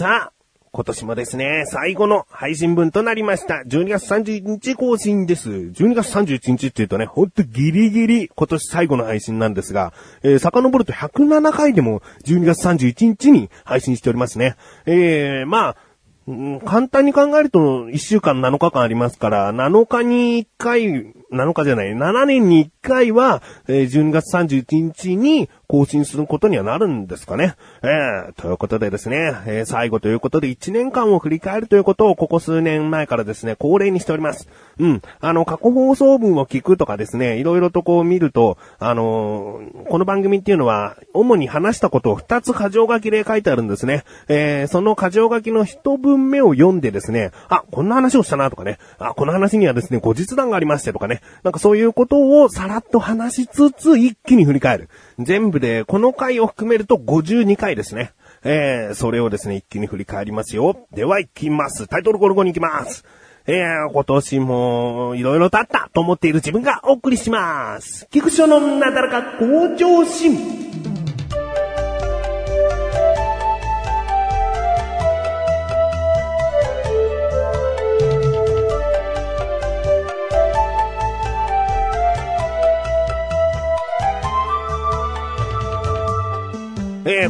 さあ、今年もですね、最後の配信分となりました。12月31日更新です。12月31日って言うとね、ほんとギリギリ今年最後の配信なんですが、えー、遡ると107回でも12月31日に配信しておりますね。えー、まあ、うん簡単に考えると1週間7日間ありますから、7日に1回、7日じゃない、7年に1回は、え12月31日に更新することにはなるんですかね。えーということでですね、えー最後ということで1年間を振り返るということをここ数年前からですね、恒例にしております。うん。あの、過去放送分を聞くとかですね、いろいろとこう見ると、あのーこの番組っていうのは、主に話したことを2つ箇条書きで書いてあるんですね。えーその箇条書きの一文目を読んでですね、あ、こんな話をしたなとかね、あ、この話にはですね、後日談がありましてとかね、なんかそういうことをさらっと話しつつ、一気に振り返る。全部で、この回を含めると52回ですね。えー、それをですね、一気に振り返りますよ。では行きます。タイトルコルゴに行きます。えー、今年も、いろいろとあったと思っている自分がお送りします。菊池のなだらか向上心。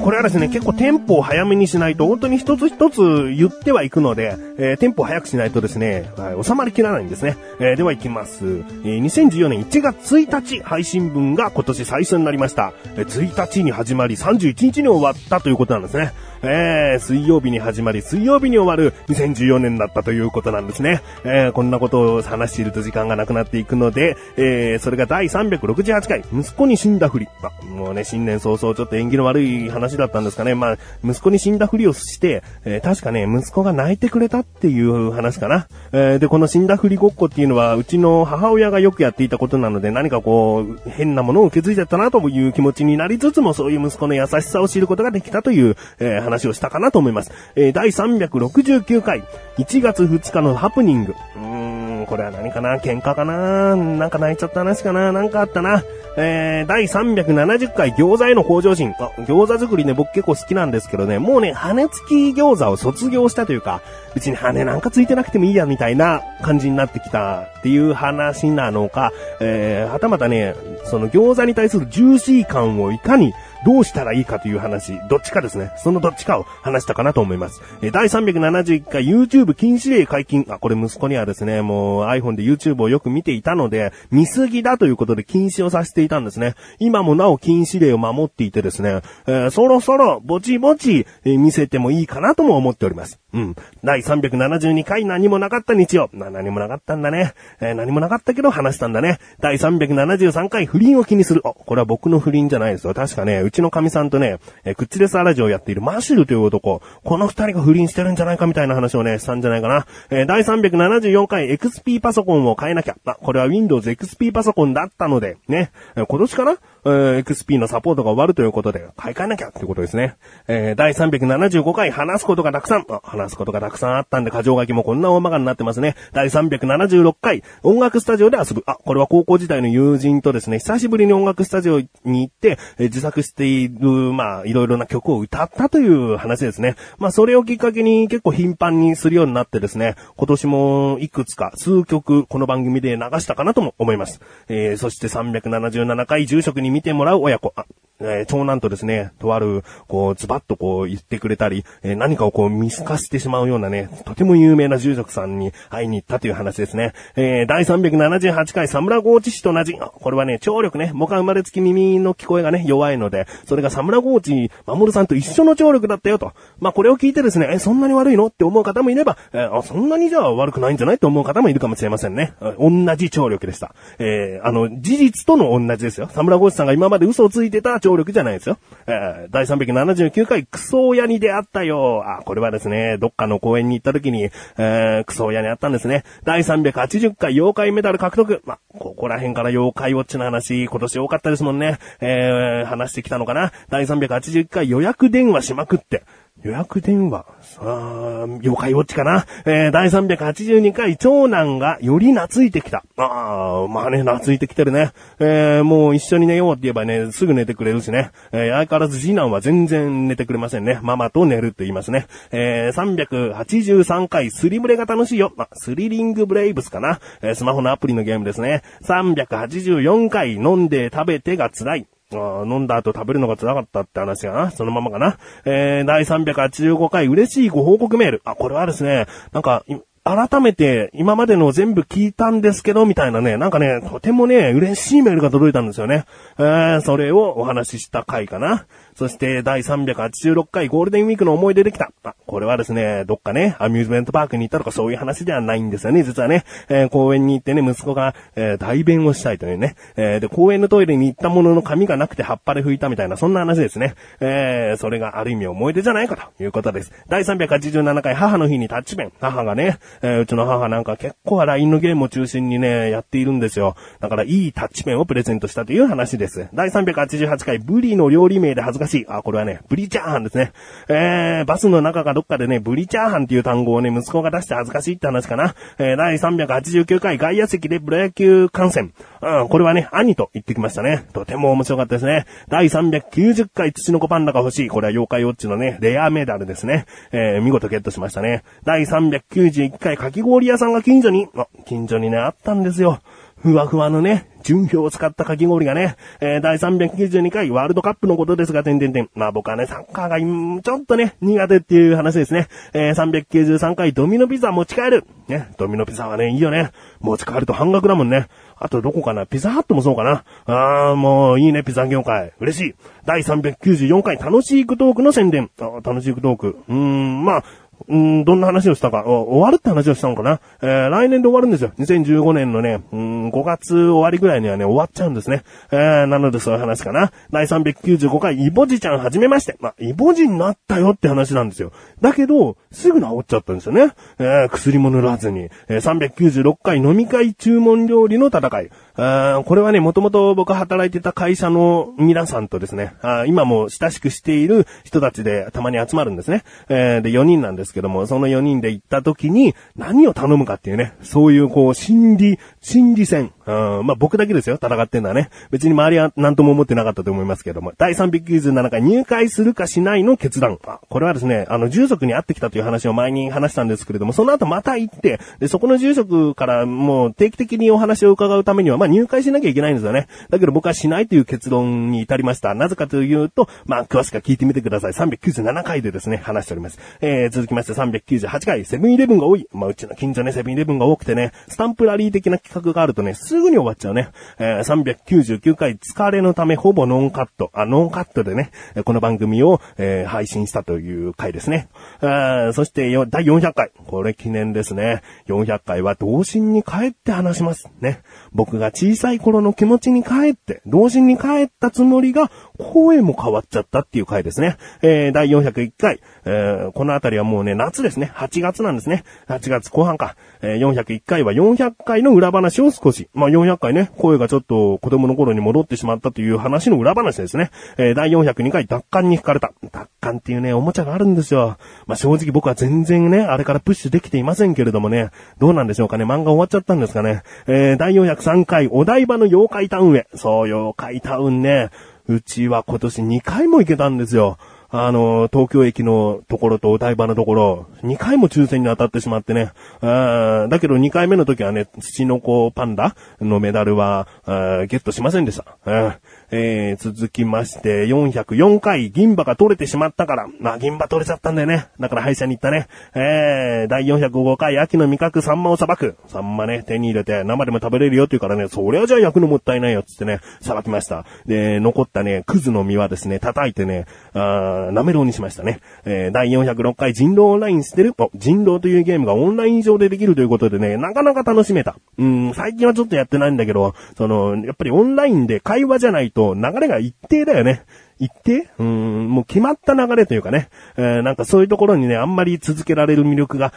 これはですね、結構テンポを早めにしないと、本当に一つ一つ言ってはいくので、えーテンポを早くしないとですね、はい収まりきらないんですね。えーでは行きます。えー2014年1月1日配信分が今年最初になりました。えー1日に始まり31日に終わったということなんですね。えー水曜日に始まり水曜日に終わる2014年だったということなんですね。えーこんなことを話していると時間がなくなっていくので、えーそれが第368回、息子に死んだふり。まあもうね、新年早々ちょっと縁起の悪い話だったんですかね。まあ、息子に死んだふりをして、えー確かね、息子が泣いてくれたっていう話かな。えーで、この死んだふりごっこっていうのは、うちの母親がよくやっていたことなので、何かこう、変なものを受け継いじゃったなという気持ちになりつつも、そういう息子の優しさを知ることができたという、えー話をしたかなと思います。えー第369回、1月2日のハプニング。うーん、これは何かな？喧嘩かな？なんか泣いちゃった話かな？なんかあったな？えー、第370回餃子への向上心。あ、餃子作りね、僕結構好きなんですけどね、もうね、羽根付き餃子を卒業したというか、別に羽根なんかついてなくてもいいや、みたいな感じになってきたっていう話なのか、えー、はたまたね、その餃子に対するジューシー感をいかにどうしたらいいかという話、どっちかですね。そのどっちかを話したかなと思います。え第371回 YouTube 禁止令解禁。あ、これ息子にはですね、もう iPhone で YouTube をよく見ていたので、見過ぎだということで禁止をさせていたんですね。今もなお禁止令を守っていてですね、えーそろそろぼちぼち、えー見せてもいいかなとも思っております。うん。第372回何もなかった日曜。な、何もなかったんだね。えー何もなかったけど話したんだね。第373回不倫を気にする。あ、これは僕の不倫じゃないですよ。確かね、うちの神さんとね、えークッチレスアラジオをやっているマシュルという男、この二人が不倫してるんじゃないかみたいな話をね、したんじゃないかな。えー第374回 XP パソコンを変えなきゃ。あ、これは Windows XP パソコンだったので、ね、えー今年かな？えー XP のサポートが終わるということで、買い替えなきゃってことですね。えー第375回話すことがたくさん、話すことがたくさんあったんで、過剰書きもこんな大まかになってますね。第376回、音楽スタジオで遊ぶ。あ、これは高校時代の友人とですね、久しぶりに音楽スタジオに行って、えー自作している、まあ、いろいろな曲を歌ったという話ですね。まあ、それをきっかけに結構頻繁にするようになってですね、今年もいくつか数曲この番組で流したかなとも思います。えーそして377回住職に見てもらう親子。えー長男とですね、とある、こう、ズバッとこう言ってくれたり、えー何かをこう見透かしてしまうようなね、とても有名な住職さんに会いに行ったという話ですね。えー第378回サムラゴーチ氏と同じ、これはね、聴力ね、僕は生まれつき耳の聞こえがね、弱いので、それがサムラゴーチ、マモルさんと一緒の聴力だったよと。まあ、これを聞いてですね、え、そんなに悪いの？って思う方もいれば、えーあ、そんなにじゃあ悪くないんじゃない？と思う方もいるかもしれませんね。同じ聴力でした。えーあの、事実との同じですよ。サムラゴーチさんが今まで嘘をついてた聴力じゃないですよ。えー第379回クソ親に出会ったよ。あ、これはですね、どっかの公園に行った時に、えークソ親に会ったんですね。第380回妖怪メダル獲得。ま、ここら辺から妖怪ウォッチの話、今年多かったですもんね。えー話してきたのかな。第381回予約電話しまくって。予約電話。あ妖怪ウォッチかな？えー、第382回、長男がより懐いてきた。ああ、まあね、懐いてきてるね。えー、もう一緒に寝ようって言えばね、すぐ寝てくれるしね。えー、相変わらず次男は全然寝てくれませんね。ママと寝るって言いますね。えー、383回、スリムレが楽しいよ。あ、スリリングブレイブスかな。えー、スマホのアプリのゲームですね。384回、飲んで食べてが辛い。あ飲んだ後食べるのが辛かったって話がな。そのままかな。えー、第385回嬉しいご報告メール。あ、これはですね、なんか、改めて今までの全部聞いたんですけど、みたいなね、なんかね、とてもね、嬉しいメールが届いたんですよね。えー、それをお話しした回かな。そして第386回ゴールデンウィークの思い出できた。あ、これはですね、どっかね、アミューズメントパークに行ったとかそういう話ではないんですよね、実はね。えー、公園に行ってね、息子が、えー、代弁をしたいというね。えー、で、公園のトイレに行ったものの髪がなくて葉っぱで拭いたみたいな、そんな話ですね。えー、それがある意味思い出じゃないかということです。第387回母の日にタッチペン。母がね、えー、うちの母なんか結構 LINE のゲームを中心にね、やっているんですよ。だからいいタッチペンをプレゼントしたという話です。第388回ブリの料理名で恥ずかしい。あ、これはね、ブリチャーハンですね。えー、バスの中かどっかでね、ブリチャーハンっていう単語をね、息子が出して恥ずかしいって話かな。えー、第389回外野席でプロ野球観戦。うん、これはね、兄と言ってきましたね。とても面白かったですね。第390回土の子パンダが欲しい。これは妖怪ウォッチのね、レアメダルですね。えー、見事ゲットしましたね。第391回かき氷屋さんが近所に、あ、近所にね、あったんですよ。ふわふわのね、純氷を使ったかき氷がね、えー、第392回ワールドカップのことですが、点々点。まあ僕はね、サッカーが、ちょっとね、苦手っていう話ですね。えー、393回ドミノピザ持ち帰る。ね、ドミノピザはね、いいよね。持ち帰ると半額だもんね。あとどこかな？ピザハットもそうかなあー、もういいね、ピザ業界。嬉しい。第394回楽しいクトークの宣伝。あ楽しいクトーク。うーん、まあ、うん、どんな話をしたか、終わるって話をしたのかなえー、来年で終わるんですよ。2015年のね、うん、5月終わりぐらいにはね、終わっちゃうんですね。えー、なのでそういう話かな。第395回、イボジちゃんはじめまして。まあ、イボジになったよって話なんですよ。だけど、すぐ治っちゃったんですよね。えー、薬も塗らずに。えー、396回飲み会注文料理の戦い。あこれはね、もともと僕働いてた会社の皆さんとですね、あ今も親しくしている人たちでたまに集まるんですね。えー、で、4人なんですけども、その4人で行った時に何を頼むかっていうね、そういうこう、心理、心理戦。うん、まあ僕だけですよ、戦ってんのはね。別に周りは何とも思ってなかったと思いますけども、第397回入会するかしないの決断。これはですね、あの、住職に会ってきたという話を前に話したんですけれども、その後また行って、で、そこの住職からもう定期的にお話を伺うためには、まあ入会しなきゃいけないんですよね。だけど僕はしないという結論に至りました。なぜかというと、まあ、詳しくは聞いてみてください。397回でですね、話しております。えー、続きまして398回、セブンイレブンが多い。まあ、うちの近所ね、セブンイレブンが多くてね、スタンプラリー的な企画があるとね、すぐに終わっちゃうね。えー、399回、疲れのためほぼノンカット。あ、ノンカットでね、この番組を、えー、配信したという回ですね。あそしてよ、第400回。これ記念ですね。400回は童心に帰って話します。ね。僕が小さい頃の気持ちに帰って、童心に帰ったつもりが、声も変わっちゃったっていう回ですね。えー、第401回、えー、このあたりはもうね、夏ですね。8月なんですね。8月後半か。えー、401回は400回の裏話話を少し。まあ、400回ね、声がちょっと子供の頃に戻ってしまったという話の裏話ですね。えー、第402回、奪還に惹かれた。奪還っていうね、おもちゃがあるんですよ。まあ、正直僕は全然ね、あれからプッシュできていませんけれどもね、どうなんでしょうかね。漫画終わっちゃったんですかね。えー、第403回、お台場の妖怪タウンへ。そう、妖怪タウンね。うちは今年2回も行けたんですよ。あの、東京駅のところとお台場のところ、2回も抽選に当たってしまってね。あだけど2回目の時はね、土の子パンダのメダルは、ゲットしませんでした。えー、続きまして、404回、銀歯が取れてしまったから、まあ、銀歯取れちゃったんだよね。だから歯医者に行ったね。えー、第405回、秋の味覚、サンマをさばく。サンマね、手に入れて、生でも食べれるよって言うからね、そりゃじゃあ焼くのもったいないよっ、つってね、さばきました。で、残ったね、クズの実はですね、叩いてね、あなめろうにしましたね。えー、第406回、人狼オンラインしてるお、人狼というゲームがオンライン上でできるということでね、なかなか楽しめた。うん、最近はちょっとやってないんだけど、その、やっぱりオンラインで会話じゃないと、と流れが一定だよね。一定うん、もう決まった流れというかね、えー、なんかそういうところにね、あんまり続けられる魅力が、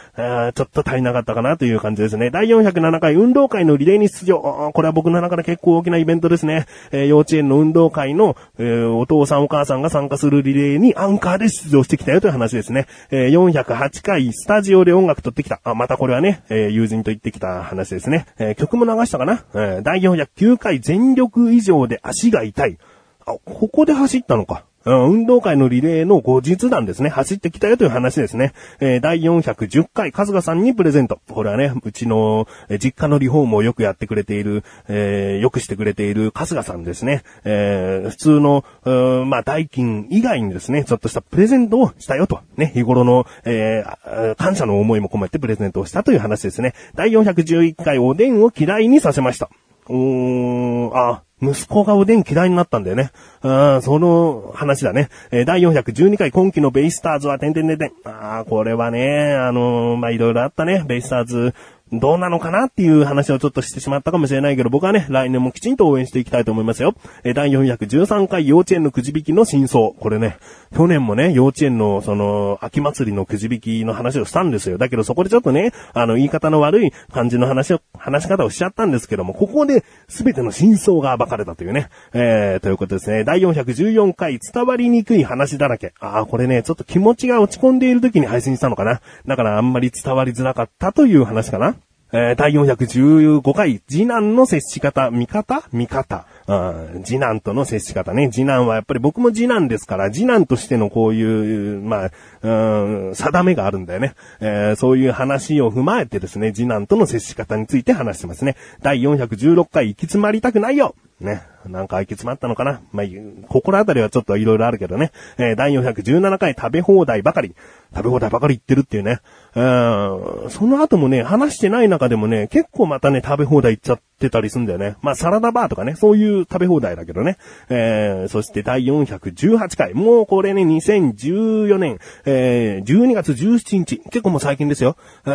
ちょっと足りなかったかなという感じですね。第407回運動会のリレーに出場。これは僕の中で結構大きなイベントですね。えー、幼稚園の運動会の、えー、お父さんお母さんが参加するリレーにアンカーで出場してきたよという話ですね。えー、408回スタジオで音楽撮ってきた。あ、またこれはね、えー、友人と言ってきた話ですね。えー、曲も流したかな、えー、第409回全力以上で足が痛い。あ、ここで走ったのか。運動会のリレーの後日談ですね。走ってきたよという話ですね。えー、第410回、春日さんにプレゼント。これはね、うちの、実家のリフォームをよくやってくれている、えー、よくしてくれている春日さんですね。えー、普通の、まあ、代金以外にですね、ちょっとしたプレゼントをしたよと。ね、日頃の、え、感謝の思いも込めてプレゼントをしたという話ですね。第411回、おでんを嫌いにさせました。うーん、あ、息子がおでん嫌いになったんだよね。うんその話だね。え、第412回今季のベイスターズは、てんてんてん。ああ、これはね、あのー、ま、いろいろあったね。ベイスターズ、どうなのかなっていう話をちょっとしてしまったかもしれないけど、僕はね、来年もきちんと応援していきたいと思いますよ。え第413回幼稚園のくじ引きの真相。これね、去年もね、幼稚園のその、秋祭りのくじ引きの話をしたんですよ。だけどそこでちょっとね、あの、言い方の悪い感じの話を、話し方をしちゃったんですけども、ここで全ての真相が暴かれたというね。えー、ということですね。第414回伝わりにくい話だらけ。ああ、これね、ちょっと気持ちが落ち込んでいる時に配信したのかな。だからあんまり伝わりづらかったという話かな。えー、第415回、次男の接し方、見方？見方。うん、次男との接し方ね。次男はやっぱり僕も次男ですから、次男としてのこういう、まあ、うん、定めがあるんだよね。えー、そういう話を踏まえてですね、次男との接し方について話してますね。第416回、行き詰まりたくないよね。なんか行き詰まったのかなまあ、心当たりはちょっと色々あるけどね。えー、第417回食べ放題ばかり。食べ放題ばかり言ってるっていうね。うん、その後もね、話してない中でもね、結構またね、食べ放題行っちゃってたりすんだよね。まあ、サラダバーとかね、そういう食べ放題だけどね。えー、そして第418回。もうこれね、2014年、えー、12月17日。結構もう最近ですよ。え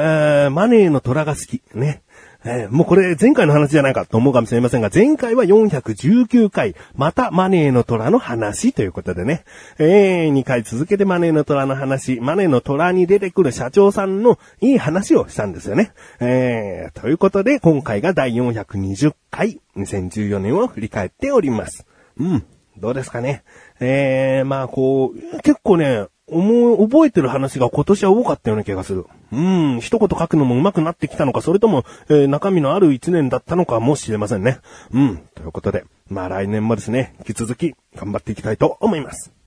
ー、マネーの虎が好き。ね。えー、もうこれ前回の話じゃないかと思うかもしれませんが、前回は419回、またマネーの虎の話ということでね、えー、2回続けてマネーの虎の話、マネーの虎に出てくる社長さんのいい話をしたんですよね。えー、ということで、今回が第420回、2014年を振り返っております。うん、どうですかね。えー、まあこう、結構ね、思う、覚えてる話が今年は多かったような気がする。うん、一言書くのも上手くなってきたのか、それとも、えー、中身のある一年だったのかもしれませんね。うん、ということで、まあ来年もですね、引き続き頑張っていきたいと思います。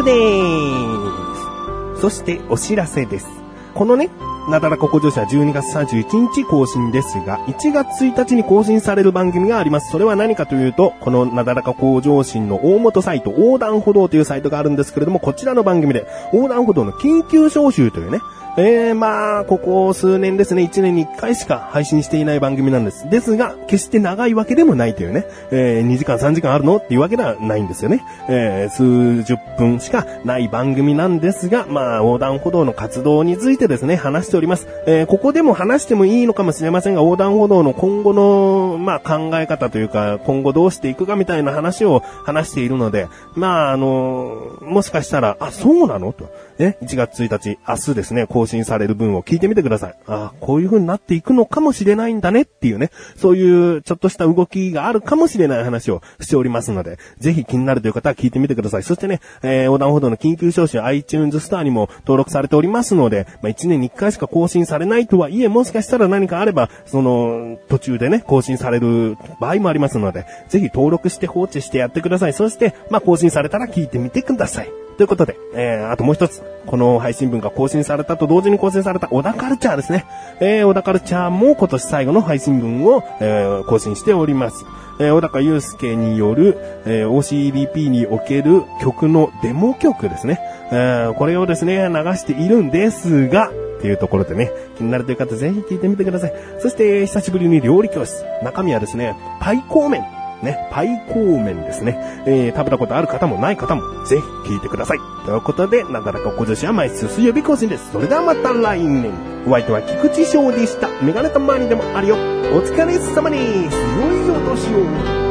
グでーす。そしてお知らせです。このね、なだらか向上心は12月31日更新ですが、1月1日に更新される番組があります。それは何かというと、このなだらか向上心の大元サイト、横断歩道というサイトがあるんですけれども、こちらの番組で、横断歩道の緊急招集というね、えー、まあ、ここ数年ですね、1年に1回しか配信していない番組なんです。ですが、決して長いわけでもないというね、えー、2時間3時間あるのっていうわけではないんですよね。えー、数十分しかない番組なんですが、まあ、横断歩道の活動についてですね、話しております。えー、ここでも話してもいいのかもしれませんが、横断歩道の今後の、まあ、考え方というか、今後どうしていくかみたいな話を話しているので、まあ、あの、もしかしたら、あ、そうなの？と。ね、1月1日、明日ですね、更新される分を聞いてみてください。あこういう風になっていくのかもしれないんだねっていうね、そういうちょっとした動きがあるかもしれない話をしておりますので、ぜひ気になるという方は聞いてみてください。そしてね、えー、横断歩道の緊急招集 iTunes スターにも登録されておりますので、まあ、1年に1回しか更新されないとはいえ、もしかしたら何かあれば、その、途中でね、更新される場合もありますので、ぜひ登録して放置してやってください。そして、まあ、更新されたら聞いてみてください。ということで、えー、あともう一つ、この配信文が更新されたと同時に更新された小田カルチャーですね。えー、小田カルチャーも今年最後の配信文を、えー、更新しております。えー、小高祐介による、えー、OCDP における曲のデモ曲ですね。えー、これをですね、流しているんですが、っていうところでね、気になるという方ぜひ聞いてみてください。そして、久しぶりに料理教室。中身はですね、パイコー麺。ね、パイコーメンですね。えー、食べたことある方もない方も、ぜひ聞いてください。ということで、なだらか小女子は毎週水曜日更新です。それではまた来年。お相手は菊池翔でした。メガネと周りでもあるよ。お疲れ様です。良いお年を。